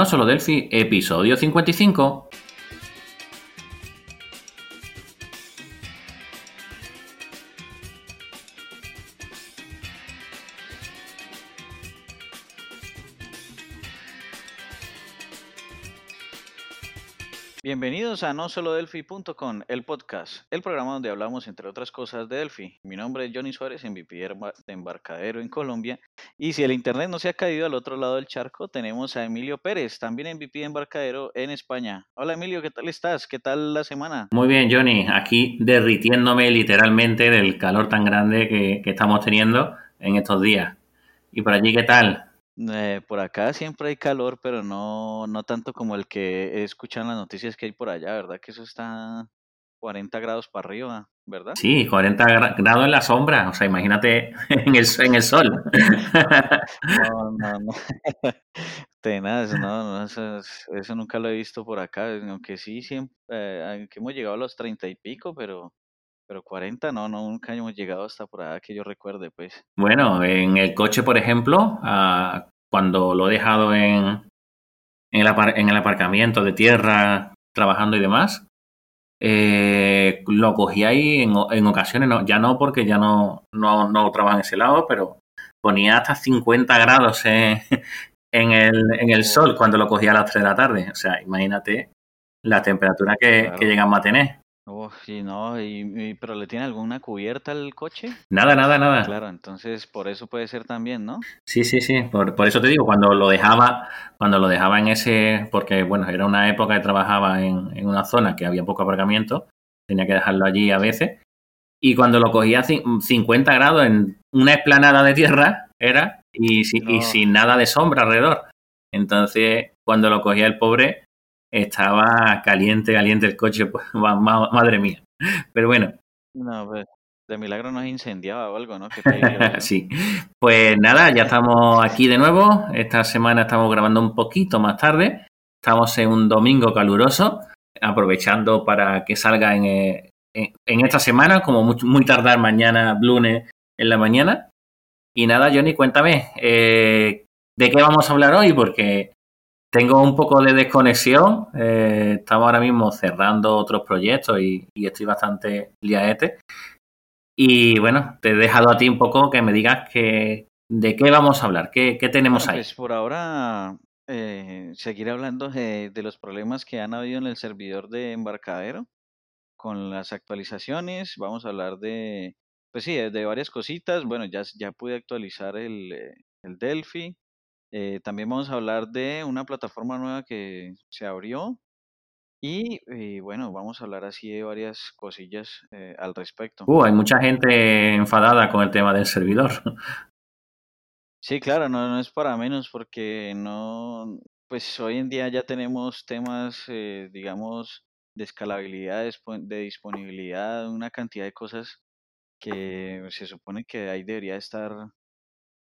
No solo Delphi, episodio 55. Bienvenidos a no solo Delphi.com, el podcast, el programa donde hablamos entre otras cosas de Delphi. Mi nombre es Johnny Suárez, MVP de embarcadero en Colombia. Y si el internet no se ha caído al otro lado del charco, tenemos a Emilio Pérez, también MVP de embarcadero en España. Hola Emilio, ¿qué tal estás? ¿Qué tal la semana? Muy bien, Johnny, aquí derritiéndome literalmente del calor tan grande que, que estamos teniendo en estos días. ¿Y por allí qué tal? Eh, por acá siempre hay calor, pero no, no tanto como el que escuchan las noticias que hay por allá, ¿verdad? Que eso está 40 grados para arriba, ¿verdad? Sí, 40 grados en la sombra, o sea, imagínate en el, en el sol. No, no, no. Tenaz, no, no eso, eso, nunca lo he visto por acá, aunque sí, siempre, eh, que hemos llegado a los 30 y pico, pero pero 40 no, no, nunca hemos llegado hasta por allá que yo recuerde, pues. Bueno, en el coche, por ejemplo, ah, cuando lo he dejado en, en, el, aparcamiento de tierra, trabajando y demás, eh, lo cogí ahí en, en ocasiones, no, ya no porque ya no, no, no trabajo en ese lado, pero ponía hasta 50 grados en, en, el, en el sol cuando lo cogía a las 3 de la tarde. O sea, imagínate la temperatura que, que llegamos a tener. Oh, sí, no, y, pero le tiene alguna cubierta al coche. Nada, nada, nada. Claro, entonces por eso puede ser también, ¿no? Sí, sí, sí. Por, por eso te digo, cuando lo dejaba, cuando lo dejaba en ese, porque bueno, era una época que trabajaba en, en una zona que había poco aparcamiento, tenía que dejarlo allí a veces. Y cuando lo cogía 50 grados en una esplanada de tierra, era, y, y sin nada de sombra alrededor. Entonces, cuando lo cogía el pobre, estaba caliente, caliente el coche, pues madre mía. Pero bueno. No, pues de milagro no incendiaba o algo, ¿no? sí. Pues nada, ya estamos aquí de nuevo. Esta semana estamos grabando un poquito más tarde. Estamos en un domingo caluroso, aprovechando para que salga en, eh, en, esta semana, como muy, muy, tardar mañana, lunes en la mañana. Y nada, Johnny, cuéntame, eh, ¿de qué vamos a hablar hoy? Porque tengo un poco de desconexión. Eh, estamos ahora mismo cerrando otros proyectos y, estoy bastante liaete. Y bueno, te he dejado a ti un poco que me digas que, de qué vamos a hablar, qué, tenemos ahí. Pues por ahora eh, seguir hablando de, los problemas que han habido en el servidor de embarcadero con las actualizaciones. Vamos a hablar de, pues sí, de, varias cositas. Bueno, ya, ya pude actualizar el, el Delphi. Eh, también vamos a hablar de una plataforma nueva que se abrió y, eh, bueno, vamos a hablar así de varias cosillas eh, al respecto. Uh, hay mucha gente enfadada con el tema del servidor. Sí, claro, no, no es para menos porque no, pues hoy en día ya tenemos temas, digamos, de escalabilidad, de disponibilidad, una cantidad de cosas que se supone que ahí debería estar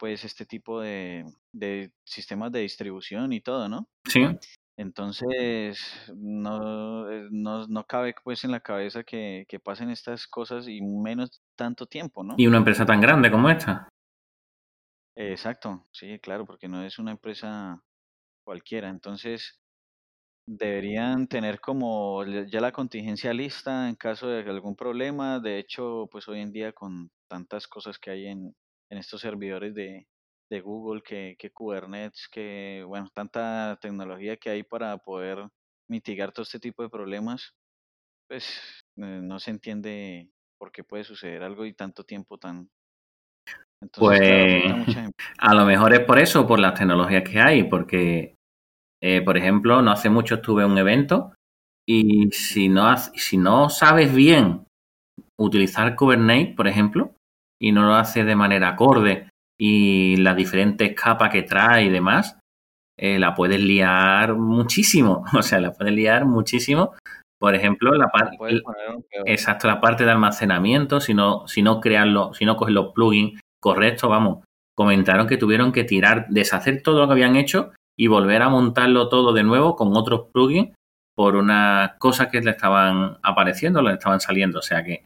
pues este tipo de, de sistemas de distribución y todo, ¿no? Sí. Entonces, no, eh, no, no, cabe pues en la cabeza que, que, pasen estas cosas y menos tanto tiempo, ¿no? Y una empresa tan grande como esta. Exacto, sí, claro, porque no es una empresa cualquiera. Entonces, deberían tener como ya la contingencia lista en caso de algún problema. De hecho, pues hoy en día con tantas cosas que hay en, en estos servidores de, de Google, que, que, Kubernetes, que, bueno, tanta tecnología que hay para poder mitigar todo este tipo de problemas, pues eh, no se entiende por qué puede suceder algo y tanto tiempo tan... Entonces, pues a lo mejor es por eso, por las tecnologías que hay, porque, eh, por ejemplo, no hace mucho estuve en un evento y si no, si no sabes bien utilizar Kubernetes, por ejemplo, y no lo hace de manera acorde y las diferentes capas que trae y demás, eh, la puedes liar muchísimo. O sea, la puedes liar muchísimo. Por ejemplo, la parte exacto, la parte de almacenamiento, si no, si no crearlo, si no coges los plugins correctos, vamos, comentaron que tuvieron que tirar, deshacer todo lo que habían hecho y volver a montarlo todo de nuevo con otros plugins por unas cosas que le estaban apareciendo, le estaban saliendo. O sea que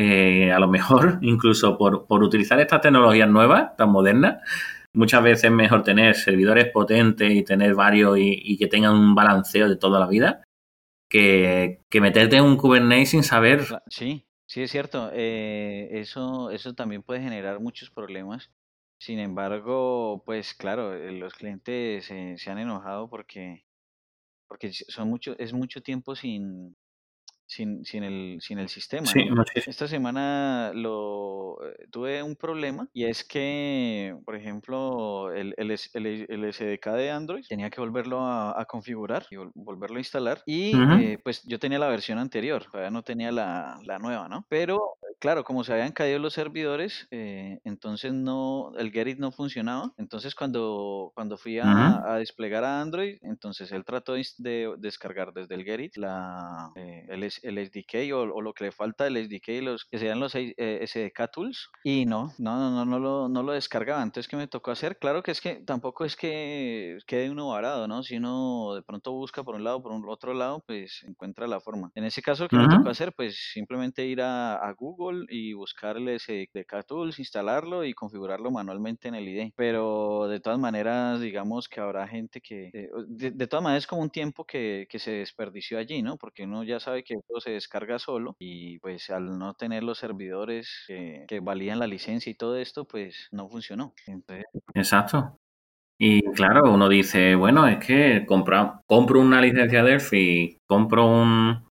eh, a lo mejor incluso por, por, utilizar estas tecnologías nuevas, tan modernas, muchas veces es mejor tener servidores potentes y tener varios y, que tengan un balanceo de toda la vida que, meterte en un Kubernetes sin saber. Sí, sí es cierto. Eh, eso, eso también puede generar muchos problemas. Sin embargo, pues claro, eh, los clientes se han enojado porque, porque son mucho, es mucho tiempo sin, sin, sin, el, sin el sistema. Esta semana lo eh, tuve un problema y es que, por ejemplo, el, el, el, SDK de Android tenía que volverlo a, configurar y volverlo a instalar. Y eh, pues yo tenía la versión anterior, todavía no tenía la, la, nueva, ¿no? Pero claro, como se habían caído los servidores, eh, entonces no, el Gerrit no funcionaba. Entonces cuando, cuando fui a, a, desplegar a Android, entonces él trató de, descargar desde el Gerrit la, el, el SDK o, lo que le falta del SDK, los que sean los eh, SDK tools, y no, no, no, no, no, lo, no lo descargaba. Entonces, ¿qué me tocó hacer? Claro que es que tampoco es que quede uno varado, ¿no? Si uno de pronto busca por un lado, por un otro lado, pues encuentra la forma. En ese caso, ¿qué me tocó hacer? Pues simplemente ir a, a Google y buscar el SDK tools, instalarlo y configurarlo manualmente en el IDE. Pero de todas maneras, digamos que habrá gente que, eh, de, de todas maneras, es como un tiempo que, que se desperdició allí, ¿no? Porque uno ya sabe que se descarga solo y pues al no tener los servidores que valían la licencia y todo esto, pues no funcionó. Exacto. Y claro, uno dice, bueno, es que compra, compro una licencia Delphi, compro un,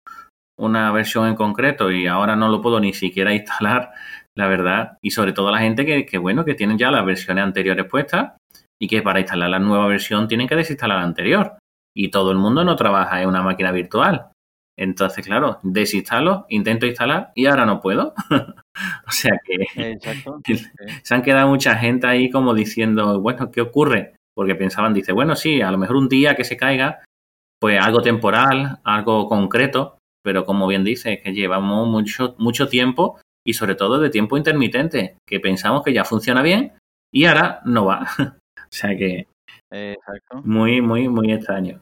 una versión en concreto y ahora no lo puedo ni siquiera instalar, la verdad. Y sobre todo la gente que, que bueno, que tienen ya las versiones anteriores puestas y que para instalar la nueva versión tienen que desinstalar la anterior. Y todo el mundo no trabaja en una máquina virtual. Entonces, claro, desinstalo, intento instalar y ahora no puedo. o sea que se han quedado mucha gente ahí como diciendo, bueno, ¿qué ocurre? Porque pensaban, dice, bueno, sí, a lo mejor un día que se caiga, pues algo temporal, algo concreto, pero como bien dice, que llevamos mucho, mucho tiempo y sobre todo de tiempo intermitente, que pensamos que ya funciona bien y ahora no va. o sea que muy, muy, muy extraño.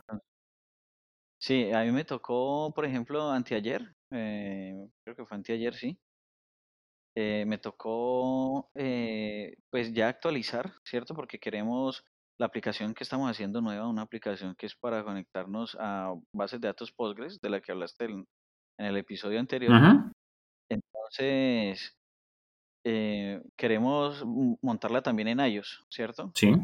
Sí, a mí me tocó, por ejemplo, anteayer, eh, creo que fue anteayer, sí. Eh, me tocó, eh, pues ya actualizar, ¿cierto? Porque queremos la aplicación que estamos haciendo nueva, una aplicación que es para conectarnos a bases de datos Postgres, de la que hablaste en, el episodio anterior. Entonces, queremos montarla también en iOS, ¿cierto? Sí.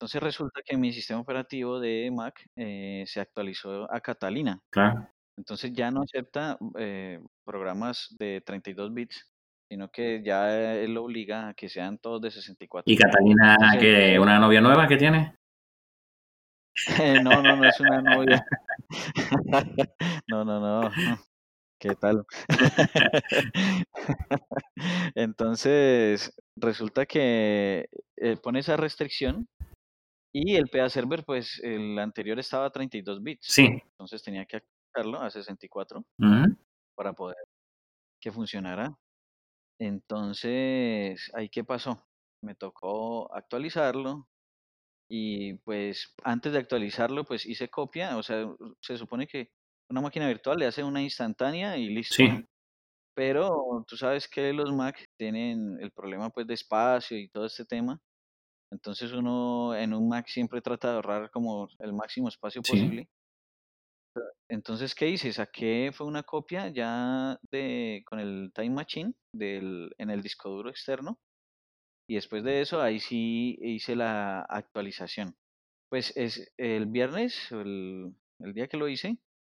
Entonces resulta que mi sistema operativo de Mac eh, se actualizó a Catalina. Claro. Entonces ya no acepta eh, programas de 32 bits, sino que ya él obliga a que sean todos de 64. ¿Y Catalina, que una novia nueva que tiene? no, no, no es una novia. no, no, no. ¿Qué tal? Entonces, resulta que eh, pone esa restricción y el PA Server, pues el anterior estaba a 32 bits. Sí. Entonces tenía que actualizarlo a 64 para poder que funcionara. Entonces, ahí qué pasó? Me tocó actualizarlo y pues antes de actualizarlo, pues hice copia. O sea, se supone que una máquina virtual le hace una instantánea y listo. Sí. Pero tú sabes que los Mac tienen el problema pues de espacio y todo este tema. Entonces uno en un Mac siempre trata de ahorrar como el máximo espacio posible. Entonces, ¿qué hice? Saqué, fue una copia ya de, con el Time Machine del, en el disco duro externo. Y después de eso, ahí sí hice la actualización. Pues es el viernes, el, el día que lo hice,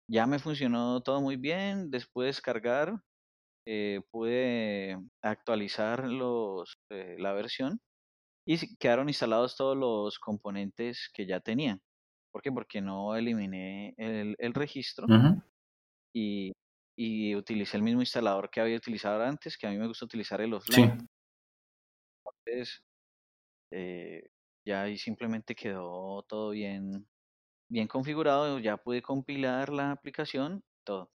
ya me funcionó todo muy bien. Después de descargar, eh, pude actualizar los, eh, la versión y quedaron instalados todos los componentes que ya tenía. ¿Por qué? Porque no eliminé el, el registro y, y, utilicé el mismo instalador que había utilizado antes, que a mí me gusta utilizar el offline. Entonces, eh, ya ahí simplemente quedó todo bien, bien configurado, ya pude compilar la aplicación, todo.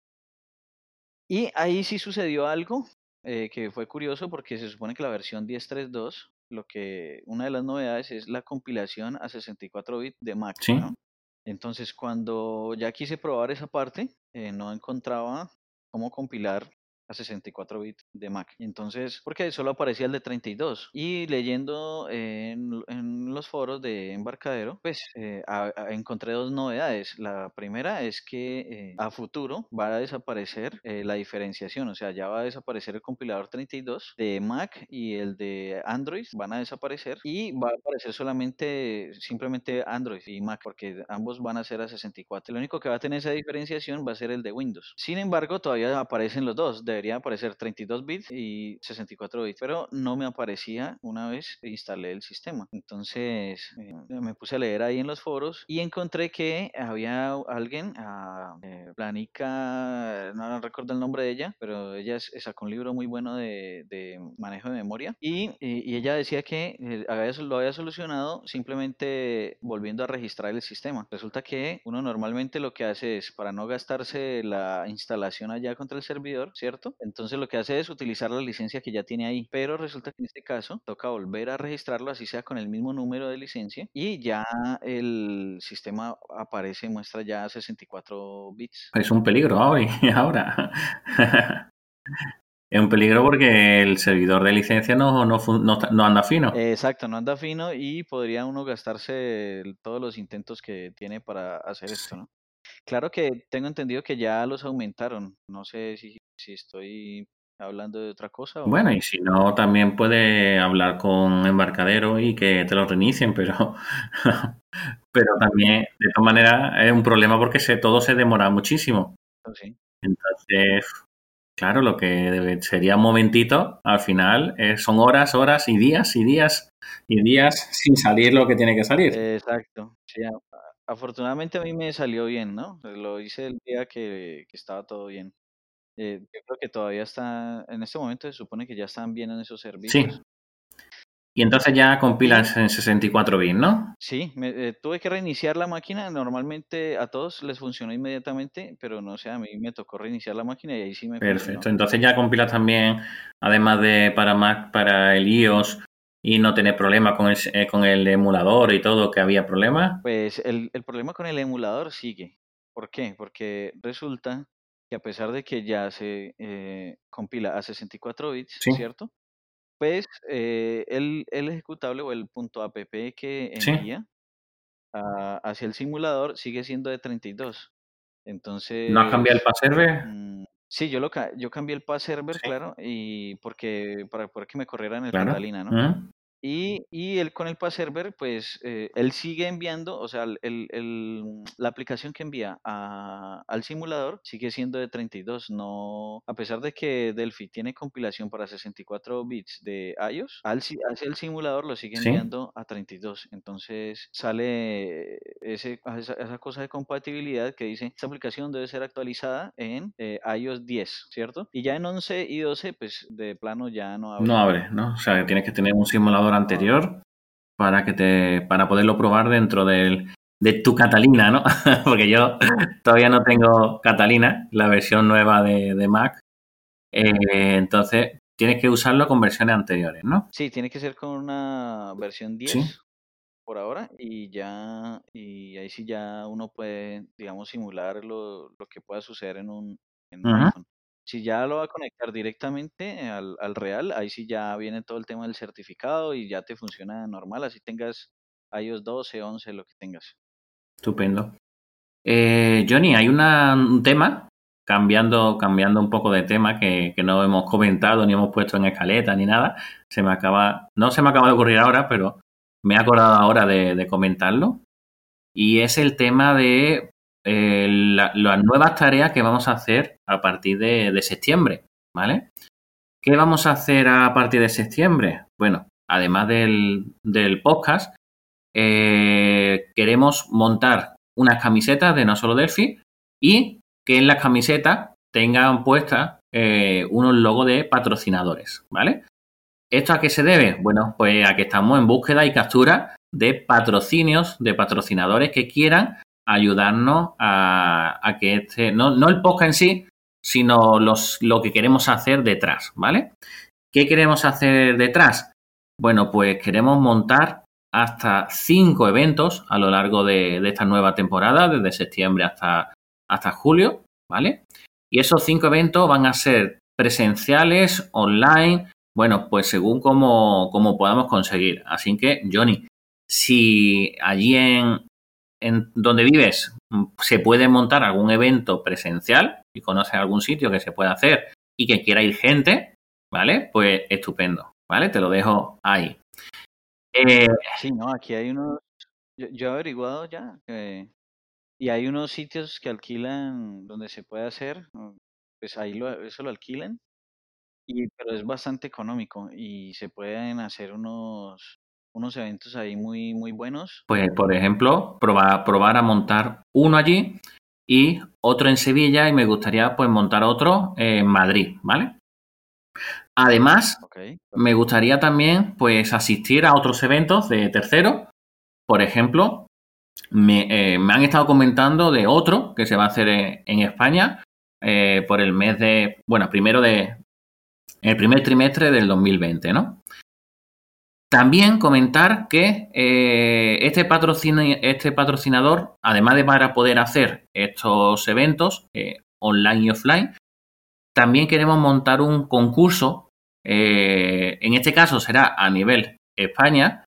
Y ahí sí sucedió algo eh, que fue curioso porque se supone que la versión 10.3.2 lo que una de las novedades es la compilación a 64 bits de Mac. Entonces, cuando ya quise probar esa parte, eh, no encontraba cómo compilar a 64 bits de Mac. Entonces, porque solo aparecía el de 32. Y leyendo en, los foros de embarcadero, pues eh, encontré dos novedades. La primera es que eh, a futuro va a desaparecer eh, la diferenciación, o sea, ya va a desaparecer el compilador 32 de Mac y el de Android van a desaparecer y va a aparecer solamente simplemente Android y Mac porque ambos van a ser a 64. Lo único que va a tener esa diferenciación va a ser el de Windows. Sin embargo, todavía aparecen los dos. Debería aparecer 32 bits y 64 bits, pero no me aparecía una vez instalé el sistema. Entonces eh, me puse a leer ahí en los foros y encontré que había alguien, a, eh, Planica, no recuerdo el nombre de ella, pero ella sacó un libro muy bueno de, manejo de memoria y, y, ella decía que eh, lo había solucionado simplemente volviendo a registrar el sistema. Resulta que uno normalmente lo que hace es, para no gastarse la instalación allá contra el servidor, ¿cierto? Entonces lo que hace es utilizar la licencia que ya tiene ahí, pero resulta que en este caso toca volver a registrarlo así sea con el mismo número de licencia y ya el sistema aparece, muestra ya 64 bits. Es un peligro hoy, ahora. Es un peligro porque el servidor de licencia no, no, no, anda fino. Exacto, no anda fino y podría uno gastarse todos los intentos que tiene para hacer esto, ¿no? Claro que tengo entendido que ya los aumentaron. No sé si, si estoy hablando de otra cosa. Bueno, y si no, también puede hablar con embarcadero y que te lo reinicien, pero, pero también, de todas maneras, es un problema porque se, todo se demora muchísimo. Sí. Entonces, Claro, lo que sería un momentito, al final eh, son horas, horas y días y días y días sin salir lo que tiene que salir. Exacto. afortunadamente a mí me salió bien, ¿no? Lo hice el día que, estaba todo bien. Eh, yo creo que todavía está, en este momento se supone que ya están bien en esos servicios. Sí, y entonces ya compilas en 64 bits, ¿no? Sí, me, eh, tuve que reiniciar la máquina. Normalmente a todos les funcionó inmediatamente, pero no sé, a mí me tocó reiniciar la máquina y ahí sí me Perfecto. Entonces ya compilas también, además de para Mac, para el iOS y no tener problemas con el, eh, con el emulador y todo, que había problemas. Pues el, problema con el emulador sigue. ¿Por qué? Porque resulta que a pesar de que ya se eh, compila a 64 bits, ¿cierto? pues eh, el, ejecutable o el punto app que envía hacia el simulador sigue siendo de 32. Entonces. ¿No has cambiado el pass server? Mm, sí, yo, lo, yo cambié el pass server, claro, y porque para, para que me corriera en el Catalina, ¿no? Y, y él con el Pass Server, pues eh, él sigue enviando, o sea, el, el, la aplicación que envía a, al simulador sigue siendo de 32. No, a pesar de que Delphi tiene compilación para 64 bits de iOS, al, hacia el simulador lo sigue enviando a 32. Entonces sale ese, esa, cosa de compatibilidad que dice, esta aplicación debe ser actualizada en eh, iOS 10, ¿cierto? Y ya en 11 y 12, pues de plano ya no abre. No abre, ¿no? O sea, tienes que tener un simulador anterior para que te para poderlo probar dentro del, de tu Catalina, ¿no? Porque yo todavía no tengo Catalina, la versión nueva de, Mac. Eh, entonces, tienes que usarlo con versiones anteriores, ¿no? Sí, tiene que ser con una versión 10 por ahora y ya, y ahí sí ya uno puede, digamos, simular lo, lo que pueda suceder en un, en un iPhone. Si ya lo va a conectar directamente al, al, real, ahí sí ya viene todo el tema del certificado y ya te funciona normal, así tengas iOS 12, 11, lo que tengas. Estupendo. Eh, Johnny, hay un tema, cambiando, cambiando un poco de tema, que, que, no hemos comentado, ni hemos puesto en escaleta, ni nada. Se me acaba, no se me acaba de ocurrir ahora, pero me he acordado ahora de, de comentarlo. Y es el tema de eh, las nuevas tareas que vamos a hacer a partir de, septiembre, ¿vale? ¿Qué vamos a hacer a partir de septiembre? Bueno, además del, podcast, eh, queremos montar unas camisetas de no solo Delphi y que en las camisetas tengan puestas eh, unos logos de patrocinadores, ¿vale? ¿Esto a qué se debe? Bueno, pues a que estamos en búsqueda y captura de patrocinios, de patrocinadores que quieran ayudarnos a, que este, no, no, el podcast en sí, sino los, lo que queremos hacer detrás, ¿vale? ¿Qué queremos hacer detrás? Bueno, pues queremos montar hasta cinco eventos a lo largo de, esta nueva temporada, desde septiembre hasta, hasta julio, ¿vale? Y esos cinco eventos van a ser presenciales, online, bueno, pues según como, como podamos conseguir. Así que, Johnny, si allí en, en donde vives se puede montar algún evento presencial y conoces algún sitio que se pueda hacer y que quiera ir gente, ¿vale? Pues estupendo, ¿vale? Te lo dejo ahí. Eh, sí, no, aquí hay unos, yo, he averiguado ya, y hay unos sitios que alquilan donde se puede hacer, pues ahí lo, eso lo alquilan, y, pero es bastante económico y se pueden hacer unos, unos eventos ahí muy, muy buenos. Pues, por ejemplo, probar, probar a montar uno allí y otro en Sevilla y me gustaría pues montar otro en Madrid, ¿vale? Además, me gustaría también pues asistir a otros eventos de terceros. Por ejemplo, me, eh, han estado comentando de otro que se va a hacer en, España eh, por el mes de, bueno, primero de, el primer trimestre del 2020, ¿no? También comentar que eh, este, este, patrocinador, además de para poder hacer estos eventos eh, online y offline, también queremos montar un concurso. Eh, en este caso será a nivel España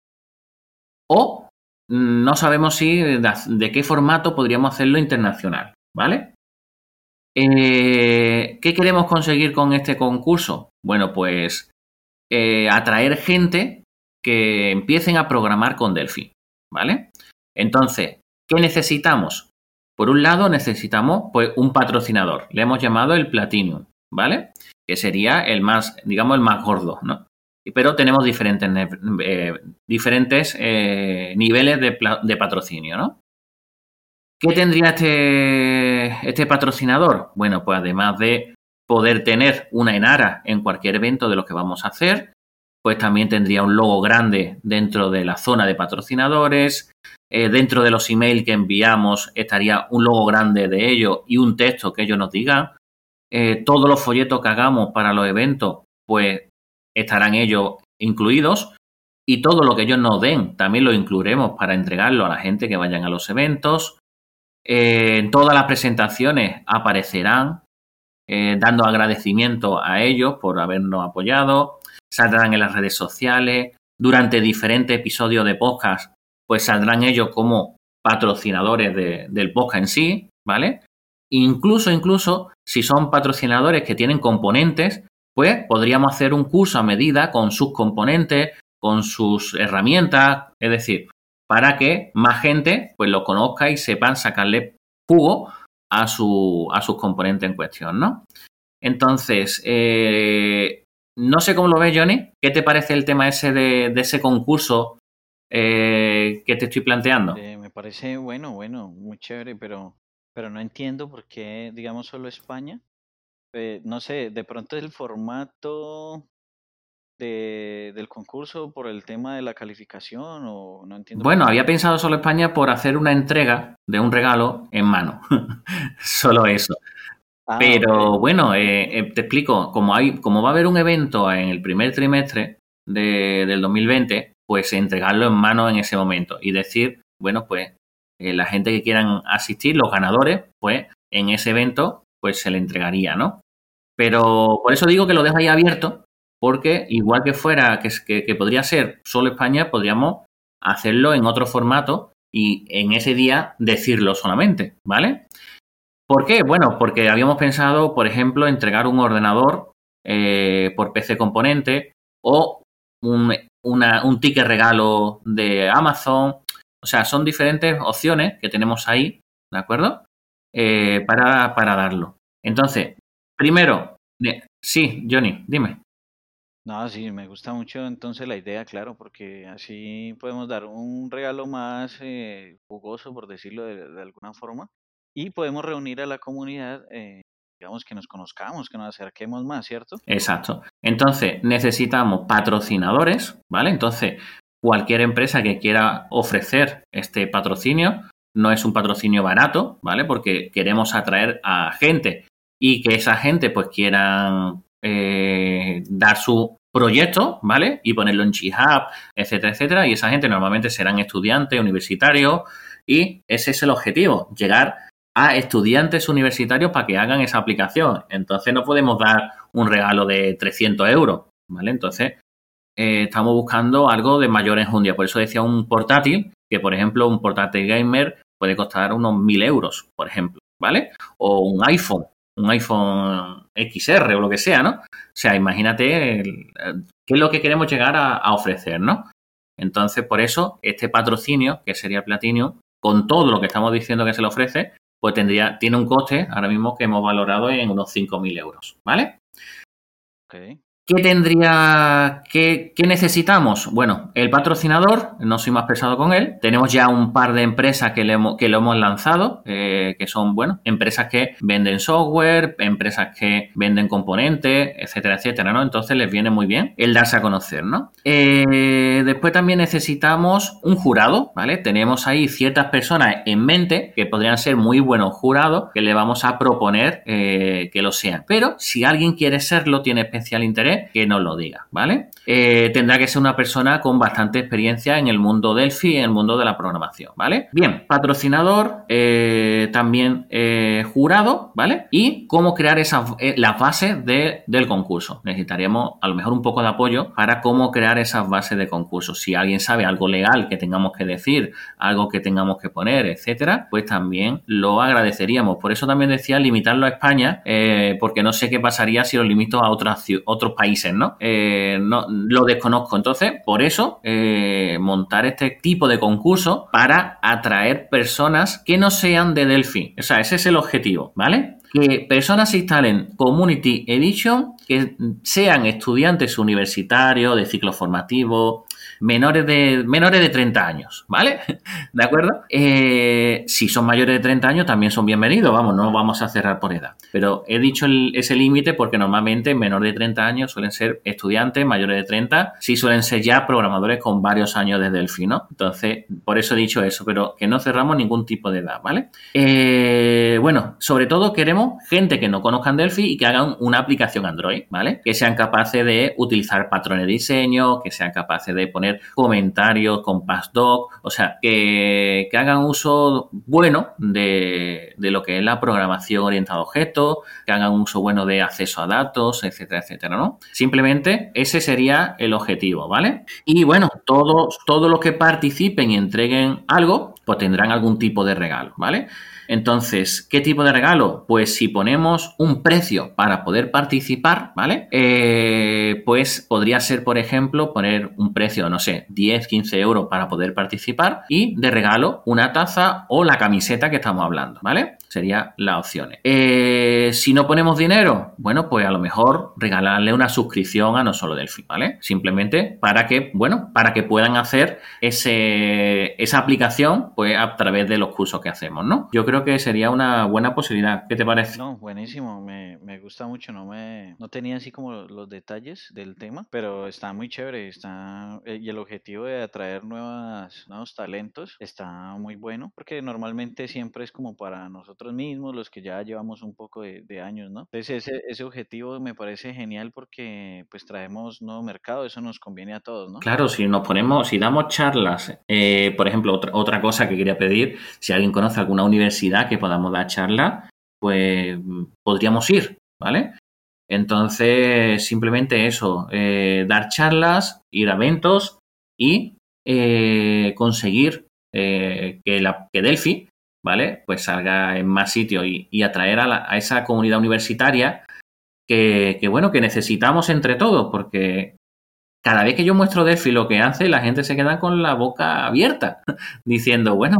o no sabemos si de, qué formato podríamos hacerlo internacional, ¿vale? ¿Qué queremos conseguir con este concurso? Bueno, pues atraer gente que empiecen a programar con Delphi, ¿vale? Entonces, ¿qué necesitamos? Por un lado, necesitamos pues, un patrocinador. Le hemos llamado el Platinum, ¿vale? Que sería el más, digamos, el más gordo, ¿no? Pero tenemos diferentes, eh, diferentes eh, niveles de, de, patrocinio, ¿no? ¿Qué tendría este, este patrocinador? Bueno, pues además de poder tener una enara en cualquier evento de lo que vamos a hacer, pues también tendría un logo grande dentro de la zona de patrocinadores. Eh, dentro de los emails que enviamos estaría un logo grande de ellos y un texto que ellos nos digan. Eh, todos los folletos que hagamos para los eventos, pues estarán ellos incluidos. Y todo lo que ellos nos den, también lo incluiremos para entregarlo a la gente que vayan a los eventos. Eh, en todas las presentaciones aparecerán dando agradecimiento a ellos por habernos apoyado saldrán en las redes sociales, durante diferentes episodios de podcast, pues saldrán ellos como patrocinadores del podcast en sí, ¿vale? Incluso, incluso, si son patrocinadores que tienen componentes, pues podríamos hacer un curso a medida con sus componentes, con sus herramientas, es decir, para que más gente pues lo conozca y sepan sacarle jugo a, su, a sus componentes en cuestión, ¿no? Entonces, eh, no sé cómo lo ves, Johnny. ¿Qué te parece el tema ese de, ese concurso eh, que te estoy planteando? Eh, me parece bueno, bueno, muy chévere, pero, pero no entiendo por qué, digamos, solo España. Eh, no sé, de pronto el formato de, del concurso por el tema de la calificación o no entiendo. Bueno, había pensado solo España por hacer una entrega de un regalo en mano. solo eso. Ah, Pero bueno, eh, eh, te explico, como, hay, como va a haber un evento en el primer trimestre de, del 2020, pues entregarlo en mano en ese momento y decir, bueno, pues eh, la gente que quieran asistir, los ganadores, pues en ese evento, pues se le entregaría, ¿no? Pero por eso digo que lo dejo ahí abierto, porque igual que fuera, que, que, que podría ser solo España, podríamos hacerlo en otro formato y en ese día decirlo solamente, ¿vale? ¿Por qué? Bueno, porque habíamos pensado, por ejemplo, entregar un ordenador eh, por PC componente o un, un ticket regalo de Amazon. O sea, son diferentes opciones que tenemos ahí, ¿de acuerdo? Eh, para, para darlo. Entonces, primero, sí, Johnny, dime. No, sí, me gusta mucho entonces la idea, claro, porque así podemos dar un regalo más eh, jugoso, por decirlo de, alguna forma, y podemos reunir a la comunidad, eh, digamos, que nos conozcamos, que nos acerquemos más, ¿cierto? Exacto. Entonces, necesitamos patrocinadores, ¿vale? Entonces, cualquier empresa que quiera ofrecer este patrocinio, no es un patrocinio barato, ¿vale? Porque queremos atraer a gente y que esa gente pues quieran eh, dar su proyecto, ¿vale? Y ponerlo en GitHub, etcétera, etcétera. Y esa gente normalmente serán estudiantes, universitarios, y ese es el objetivo, llegar a estudiantes universitarios para que hagan esa aplicación. Entonces no podemos dar un regalo de 300 euros, ¿vale? Entonces eh, estamos buscando algo de mayor enjundia. Por eso decía un portátil, que por ejemplo un portátil gamer puede costar unos 1000 euros, por ejemplo, ¿vale? O un iPhone, un iPhone XR o lo que sea, ¿no? O sea, imagínate qué es lo que queremos llegar a, ofrecer, ¿no? Entonces, por eso, este patrocinio, que sería Platinum, con todo lo que estamos diciendo que se le ofrece, pues tendría, tiene un coste ahora mismo que hemos valorado en unos 5.000 euros, ¿vale? Okay. ¿Qué tendría, qué, necesitamos? Bueno, el patrocinador, no soy más pesado con él. Tenemos ya un par de empresas que, lo hemos lanzado, eh, que son, bueno, empresas que venden software, empresas que venden componentes, etcétera, etcétera, ¿no? Entonces les viene muy bien el darse a conocer, ¿no? Eh, después también necesitamos un jurado, ¿vale? Tenemos ahí ciertas personas en mente que podrían ser muy buenos jurados que le vamos a proponer eh, que lo sean. Pero si alguien quiere serlo, tiene especial interés que nos lo diga, ¿vale? Eh, tendrá que ser una persona con bastante experiencia en el mundo Delphi en el mundo de la programación, ¿vale? Bien, patrocinador, eh, también eh, jurado, ¿vale? Y cómo crear esas, las bases del concurso. Necesitaríamos a lo mejor un poco de apoyo para cómo crear esas bases de concurso. Si alguien sabe algo legal que tengamos que decir, algo que tengamos que poner, etcétera, pues también lo agradeceríamos. Por eso también decía limitarlo a España, porque no sé qué pasaría si lo limito a otras, otros países, ¿no? no lo desconozco. Entonces, por eso, eh, montar este tipo de concurso para atraer personas que no sean de Delphi. O sea, ese es el objetivo, ¿vale? Que personas instalen Community Edition, que sean estudiantes universitarios, de ciclo formativo, menores de, menores de 30 años, ¿vale? ¿De acuerdo? Eh, si son mayores de 30 años también son bienvenidos, vamos, no vamos a cerrar por edad. Pero he dicho ese límite porque normalmente menores de 30 años suelen ser estudiantes, mayores de 30, sí suelen ser ya programadores con varios años de Delphi, ¿no? Entonces, por eso he dicho eso, pero que no cerramos ningún tipo de edad, ¿vale? Eh, bueno, sobre todo queremos gente que no conozcan Delphi y que hagan una aplicación Android, ¿vale? Que sean capaces de utilizar patrones de diseño, que sean capaces de poner comentarios con PassDoc, o sea, que, hagan uso bueno de, lo que es la programación orientada a objetos, que hagan uso bueno de acceso a datos, etcétera, etcétera, ¿no? Simplemente ese sería el objetivo, ¿vale? Y bueno, todos, todos los que participen y entreguen algo, pues tendrán algún tipo de regalo, ¿vale? Entonces, ¿qué tipo de regalo? Pues si ponemos un precio para poder participar, ¿vale? Eh, pues podría ser, por ejemplo, poner un precio, no sé, 10, 15 euros para poder participar y de regalo una taza o la camiseta que estamos hablando, ¿vale? Sería la opción. Eh, si no ponemos dinero, bueno, pues a lo mejor regalarle una suscripción a no solo Delphi, ¿vale? Simplemente para que, bueno, para que puedan hacer esa aplicación, pues a través de los cursos que hacemos, ¿no? Yo creo creo que sería una buena posibilidad. ¿Qué te parece? No, buenísimo, me, me gusta mucho, no me no tenía así como los detalles del tema, pero está muy chévere, está eh, y el objetivo de atraer nuevas nuevos talentos está muy bueno, porque normalmente siempre es como para nosotros mismos, los que ya llevamos un poco de, años, ¿no? Entonces ese, ese objetivo me parece genial porque pues traemos nuevo mercado, eso nos conviene a todos, ¿no? Claro, si nos ponemos, si damos charlas, eh, por ejemplo, otra, otra cosa que quería pedir, si alguien conoce alguna universidad que podamos dar charla, pues podríamos ir, ¿vale? Entonces, simplemente eso, eh, dar charlas, ir a eventos y eh, conseguir eh, que, la, que Delphi, ¿vale? Pues salga en más sitios y, atraer a, esa comunidad universitaria que, bueno, que necesitamos entre todos, porque cada vez que yo muestro Delphi lo que hace, la gente se queda con la boca abierta, diciendo, bueno,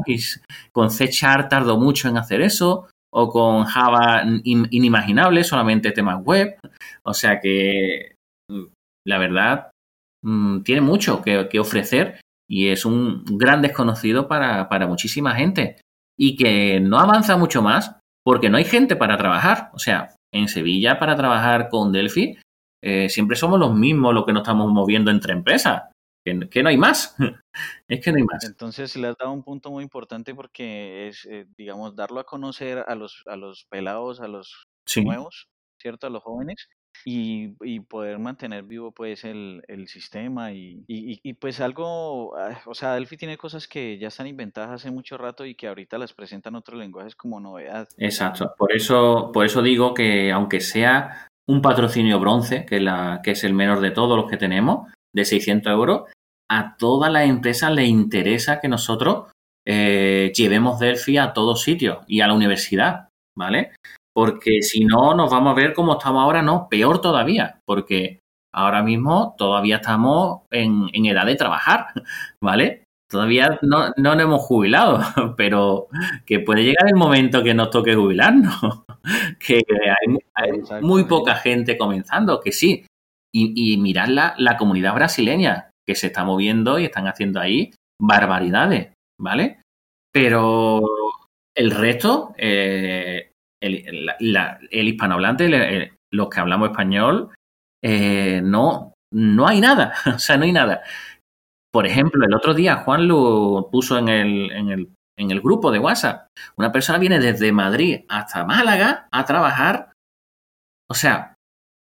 con C Sharp tardó mucho en hacer eso, o con Java inimaginable, solamente temas web. O sea que, mm, la verdad, mm, tiene mucho que, ofrecer y es un gran desconocido para, para muchísima gente. Y que no avanza mucho más porque no hay gente para trabajar. O sea, en Sevilla para trabajar con Delphi eh, siempre somos los mismos los que nos estamos moviendo entre empresas. Que, no hay más. es que no hay más. Entonces le has dado un punto muy importante porque es, eh, digamos, darlo a conocer a los, a los pelados, a los nuevos, ¿cierto? A los jóvenes, y, y poder mantener vivo pues el, el sistema y, y, y, pues algo, ah, o sea, Delphi tiene cosas que ya están inventadas hace mucho rato y que ahorita las presentan otros lenguajes como novedad. Exacto, por eso, por eso digo que aunque sea un patrocinio bronce, que, es el menor de todos los que tenemos, de 600 euros, a todas las empresas le interesa que nosotros eh, llevemos Delphi a todos sitios y a la universidad, ¿vale? Porque si no, nos vamos a ver como estamos ahora, no, peor todavía, porque ahora mismo todavía estamos en, edad de trabajar, ¿vale? Todavía no, no nos hemos jubilado, pero que puede llegar el momento que nos toque jubilarnos, que hay, muy poca gente comenzando, que sí. Y, y mirad la, la comunidad brasileña, que se está moviendo y están haciendo ahí barbaridades, ¿vale? Pero el resto, eh, el, el, hispanohablante, los que hablamos español, eh, no, no hay nada, o sea, no hay nada. Por ejemplo, el otro día Juan lo puso en el, en el, en el grupo de WhatsApp. Una persona viene desde Madrid hasta Málaga a trabajar. O sea,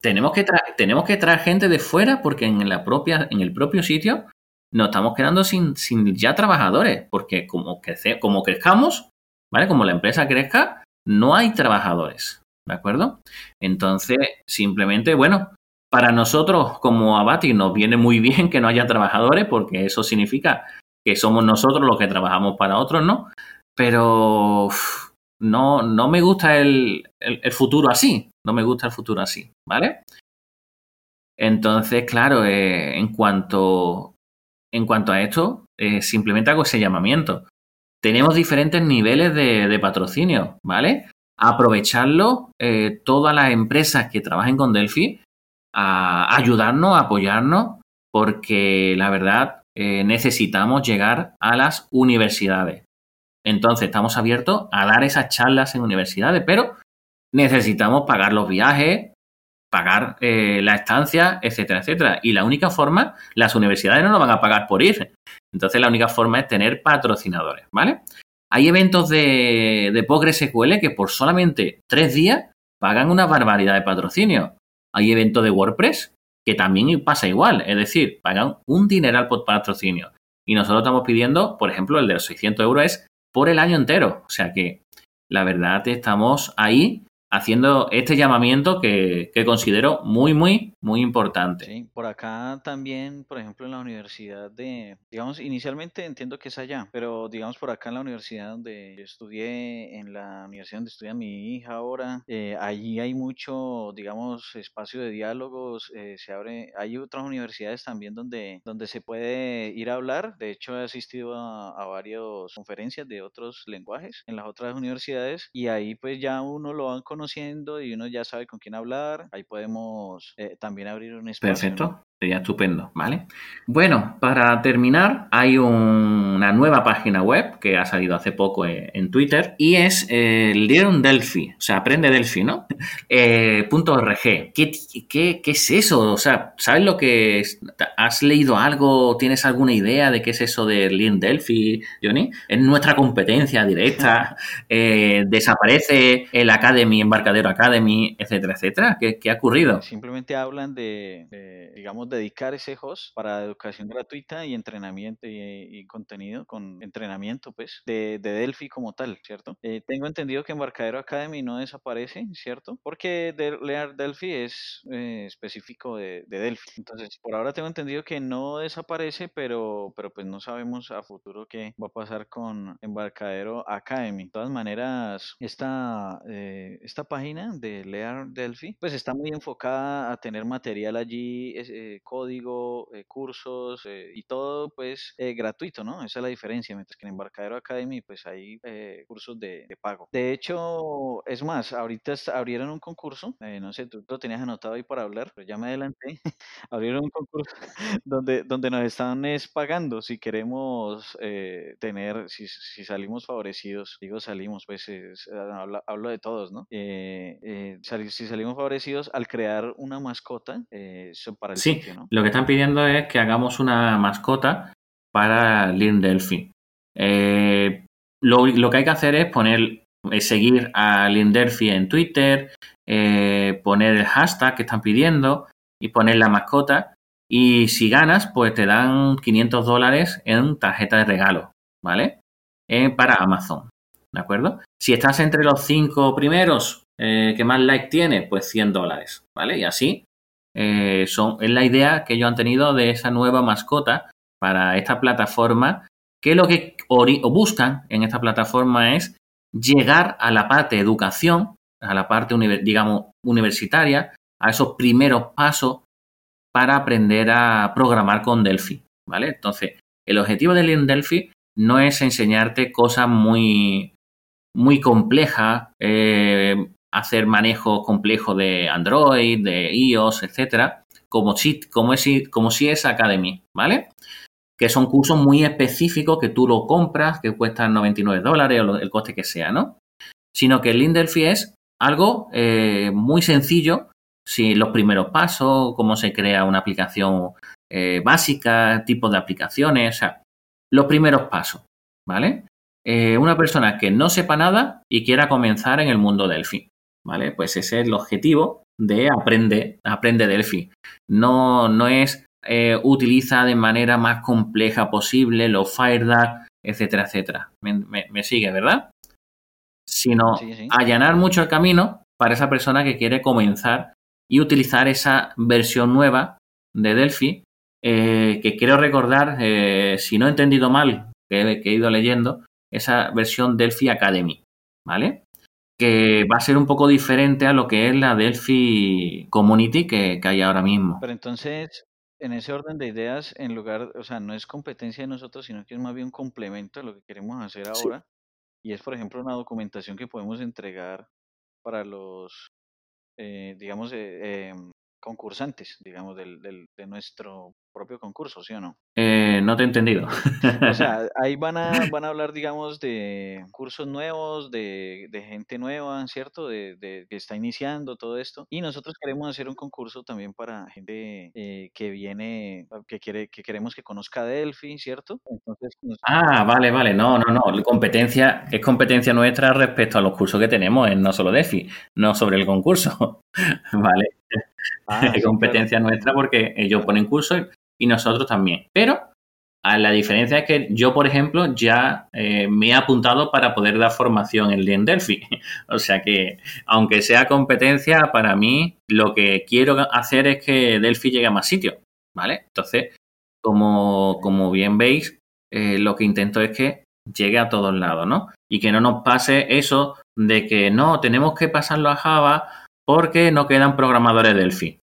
tenemos que, tenemos que traer gente de fuera porque en, la propia, en el propio sitio nos estamos quedando sin, sin ya trabajadores, porque como, crece, como crezcamos, ¿vale? Como la empresa crezca, no hay trabajadores, ¿de acuerdo? Entonces, simplemente, bueno, para nosotros como Abati nos viene muy bien que no haya trabajadores, porque eso significa que somos nosotros los que trabajamos para otros, ¿no? Pero no, no me gusta el, el, futuro así, no me gusta el futuro así, ¿vale? Entonces, claro, eh, en cuanto en cuanto a esto, eh, simplemente hago ese llamamiento. Tenemos diferentes niveles de, patrocinio, ¿vale? Aprovecharlo, eh, todas las empresas que trabajen con Delphi, a ayudarnos, a apoyarnos, porque la verdad eh, necesitamos llegar a las universidades. Entonces estamos abiertos a dar esas charlas en universidades, pero necesitamos pagar los viajes, pagar eh, la estancia, etcétera, etcétera. Y la única forma, las universidades no nos van a pagar por ir. Entonces la única forma es tener patrocinadores, ¿vale? Hay eventos de, de PostgreSQL que por solamente tres días pagan una barbaridad de patrocinio. Hay eventos de WordPress que también pasa igual, es decir, pagan un dineral por patrocinio. Y nosotros estamos pidiendo, por ejemplo, el de los 600 euros es por el año entero. O sea que la verdad estamos ahí haciendo este llamamiento que, que, considero muy, muy, muy importante. Sí, por acá también, por ejemplo, en la universidad de, digamos, inicialmente entiendo que es allá, pero digamos por acá en la universidad donde estudié, en la universidad donde estudia mi hija ahora, eh, allí hay mucho, digamos, espacio de diálogos, eh, se abre, hay otras universidades también donde, donde se puede ir a hablar, de hecho he asistido a, a varias conferencias de otros lenguajes en las otras universidades y ahí pues ya uno lo van con conociendo y uno ya sabe con quién hablar. Ahí podemos eh, también abrir un espacio. Perfecto. Sería estupendo, ¿vale? Bueno, para terminar, hay una nueva página web que ha salido hace poco en, Twitter y es eh, Learn Delphi, o sea, aprende Delphi, ¿no? Eh, .org. ¿Qué, ¿Qué, qué, es eso? O sea, ¿sabes lo que es? ¿Has leído algo? ¿Tienes alguna idea de qué es eso de Learn Delphi, Johnny? Es nuestra competencia directa. Eh, desaparece el Academy, Embarcadero Academy, etcétera, etcétera. ¿Qué, qué ha ocurrido? Simplemente hablan de, de digamos, dedicar ese host para educación gratuita y entrenamiento y, contenido con entrenamiento, pues, de, Delphi como tal, ¿cierto? Eh, tengo entendido que Embarcadero Academy no desaparece, ¿cierto? Porque de, leer Delphi es eh, específico de, Delphi. Entonces, por ahora tengo entendido que no desaparece, pero, pero pues no sabemos a futuro qué va a pasar con Embarcadero Academy. De todas maneras, esta, eh, esta página de Lear Delphi, pues está muy enfocada a tener material allí código, eh, cursos eh, y todo pues eh, gratuito, ¿no? Esa es la diferencia, mientras que en Embarcadero Academy pues hay cursos de, pago. De hecho, es más, ahorita abrieron un concurso, no sé, tú lo tenías anotado ahí para hablar, pero ya me adelanté, abrieron un concurso donde, donde nos están es pagando si queremos tener, si, salimos favorecidos, digo salimos, pues hablo, hablo, de todos, ¿no? si salimos favorecidos al crear una mascota para el sí, lo que están pidiendo es que hagamos una mascota para Learn Delphi. Eh, lo, que hay que hacer es poner seguir a Lindelphi en Twitter, poner el hashtag que están pidiendo y poner la mascota. Y si ganas, pues te dan 500 dólares en tarjeta de regalo, ¿vale? para Amazon, ¿de acuerdo? Si estás entre los cinco primeros que más like tiene, pues 100 dólares, ¿vale? Y así son, es la idea que ellos han tenido de esa nueva mascota para esta plataforma, que lo que buscan en esta plataforma es llegar a la parte educación, a la parte, digamos, universitaria, a esos primeros pasos para aprender a programar con Delphi, ¿vale? Entonces, el objetivo de Delphi no es enseñarte cosas muy, muy complejas, eh, hacer manejo complejo de Android, de iOS, etcétera, como si, como, es, como si es Academy, ¿vale? que son cursos muy específicos que tú lo compras, que cuestan 99 dólares o el coste que sea, ¿no? Sino que el Lindelphi es algo eh, muy sencillo, si los primeros pasos, cómo se crea una aplicación eh, básica, tipo de aplicaciones, o sea, los primeros pasos, ¿vale? Eh, una persona que no sepa nada y quiera comenzar en el mundo Delphi, ¿vale? Pues ese es el objetivo de aprende, aprende Delphi. No, no es eh, utiliza de manera más compleja posible los FireDAC, etcétera, etcétera. Me, sigue, ¿verdad? Sino allanar mucho el camino para esa persona que quiere comenzar y utilizar esa versión nueva de Delphi, eh, que quiero recordar, eh, si no he entendido mal, que, he ido leyendo, esa versión Delphi Academy, ¿vale? Que va a ser un poco diferente a lo que es la Delphi Community que, que hay ahora mismo. Pero entonces, en ese orden de ideas, en lugar, o sea, no es competencia de nosotros, sino que es más bien un complemento de lo que queremos hacer ahora. Y es, por ejemplo, una documentación que podemos entregar para los, eh, digamos, eh, em, concursantes, digamos, del, del, de nuestro propio concurso, ¿sí o no? Eh, no te he entendido. o sea, ahí van a, van a hablar, digamos, de cursos nuevos, de, de gente nueva, ¿cierto? De, de, que está iniciando todo esto. Y nosotros queremos hacer un concurso también para gente eh, que viene, que quiere, que queremos que conozca Delphi, ¿cierto? Entonces, Ah, vale, vale. No, no, no. Competencia, es competencia nuestra respecto a los cursos que tenemos en no solo Delphi, no sobre el concurso. vale. Ah, es competencia nuestra porque ellos ponen cursos y nosotros también. Pero la diferencia es que yo, por ejemplo, ya eh, me he apuntado para poder dar formación en Delphi. o sea que, aunque sea competencia, para mí lo que quiero hacer es que Delphi llegue a más sitios. ¿Vale? Entonces, como, como bien veis, eh, lo que intento es que llegue a todos lados, ¿no? Y que no nos pase eso de que no, tenemos que pasarlo a Java porque no quedan programadores Delphi.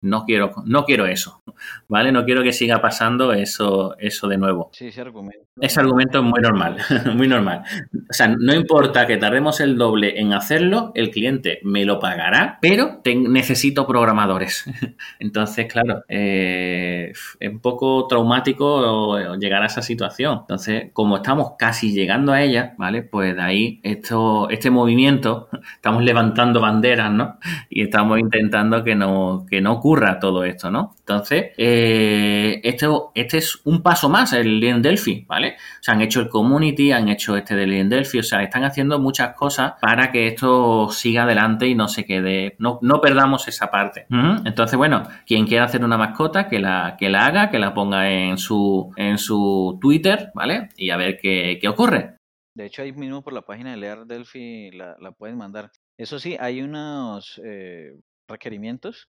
No quiero, no quiero eso, ¿vale? No quiero que siga pasando eso, eso de nuevo. Sí, ese argumento. Ese argumento es muy normal, muy normal. O sea, no importa que tardemos el doble en hacerlo, el cliente me lo pagará, pero necesito programadores. Entonces, claro, eh, es un poco traumático llegar a esa situación. Entonces, como estamos casi llegando a ella, ¿vale? Pues de ahí esto, este movimiento, estamos levantando banderas, ¿no? Y estamos intentando que no, que no ocurra todo esto, ¿no? Entonces, eh, esto, este es un paso más, el Lean Delphi, ¿vale? O sea, han hecho el community, han hecho este de Lean Delphi, o sea, están haciendo muchas cosas para que esto siga adelante y no se quede, no, no perdamos esa parte. Entonces, bueno, quien quiera hacer una mascota, que la, que la haga, que la ponga en su, en su Twitter, ¿vale? Y a ver qué, qué ocurre. De hecho, ahí mismo por la página de Lear Delphi la, la pueden mandar. Eso sí, hay unos eh, requerimientos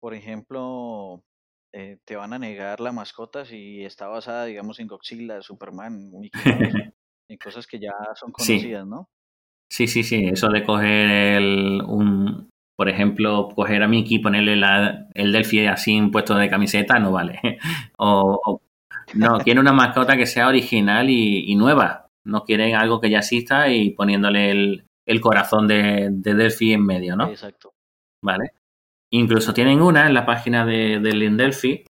por ejemplo, eh, te van a negar la mascota si está basada, digamos, en Godzilla, Superman, Mickey en cosas que ya son conocidas, ¿no? Sí, sí, sí, eso de coger el, un, por ejemplo, coger a Mickey y ponerle la, el Delphi así en puesto de camiseta, no vale. o, no, quiere una mascota que sea original y, nueva. No quieren algo que ya exista y poniéndole el, el corazón de, de Delphi en medio, ¿no? Exacto. Vale. Incluso tienen una en la página de, de Lindelphi,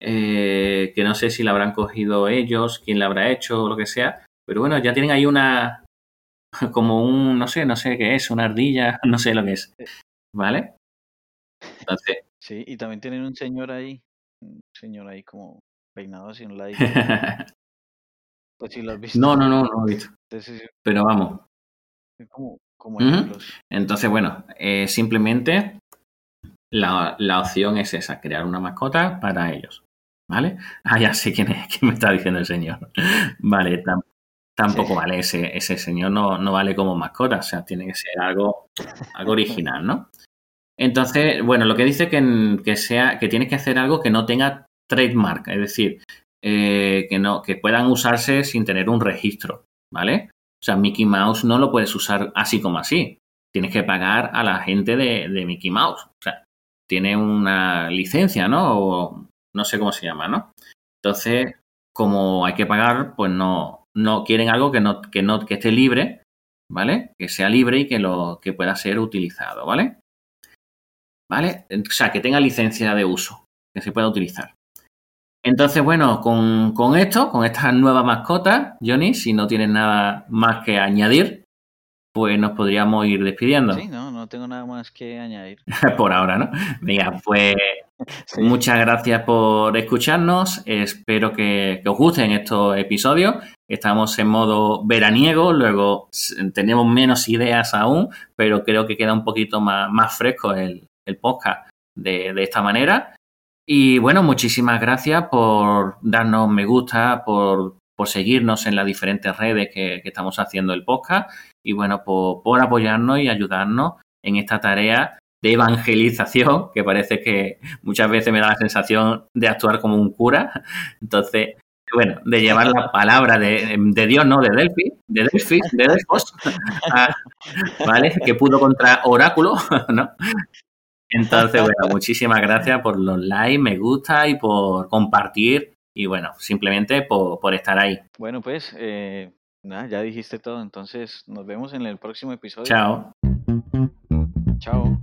eh, que no sé si la habrán cogido ellos, quién la habrá hecho o lo que sea, pero bueno, ya tienen ahí una, como un, no sé, no sé qué es, una ardilla, no sé lo que es, ¿vale? Entonces... Sí, y también tienen un señor ahí, un señor ahí como peinado hacia un lado. pues si lo has visto. No, no, no, no lo he visto. Pero vamos, Como, ejemplos. Entonces, bueno, eh, simplemente la, opción es esa, crear una mascota para ellos. ¿Vale? Ah, ya sé quién es, quién me está diciendo el señor. Vale, tampoco vale, ese, ese señor no, no, vale como mascota, o sea, tiene que ser algo, algo original, ¿no? Entonces, bueno, lo que dice que, que sea, que tienes que hacer algo que no tenga trademark, es decir, eh, que no, que puedan usarse sin tener un registro, ¿vale? O sea, Mickey Mouse no lo puedes usar así como así. Tienes que pagar a la gente de, de Mickey Mouse. O sea, tiene una licencia, ¿no? O no sé cómo se llama, ¿no? Entonces, como hay que pagar, pues no, no quieren algo que no, que no, que esté libre, ¿vale? Que sea libre y que lo, que pueda ser utilizado, ¿vale? ¿Vale? O sea, que tenga licencia de uso, que se pueda utilizar. Entonces, bueno, con, con esto, con estas nuevas mascotas, Johnny, si no tienes nada más que añadir, pues nos podríamos ir despidiendo. Sí, no, tengo nada más que añadir. por ahora, ¿no? Venga, pues muchas gracias por escucharnos. Espero que, os gusten estos episodios. Estamos en modo veraniego, luego tenemos menos ideas aún, pero creo que queda un poquito más, más fresco el, podcast de, de esta manera. Y bueno, muchísimas gracias por darnos me gusta, por, seguirnos en las diferentes redes que, estamos haciendo el podcast y bueno, por, apoyarnos y ayudarnos en esta tarea de evangelización, que parece que muchas veces me da la sensación de actuar como un cura. Entonces, bueno, de llevar la palabra de, Dios, no de Delphi, de Delphi, de Delfos, ¿vale? Que pudo contra Oráculo, ¿no? Entonces, bueno, muchísimas gracias por los likes, me gusta y por compartir y bueno, simplemente por, estar ahí. Bueno, pues eh, nada, ya dijiste todo, entonces nos vemos en el próximo episodio. Chao. Chao.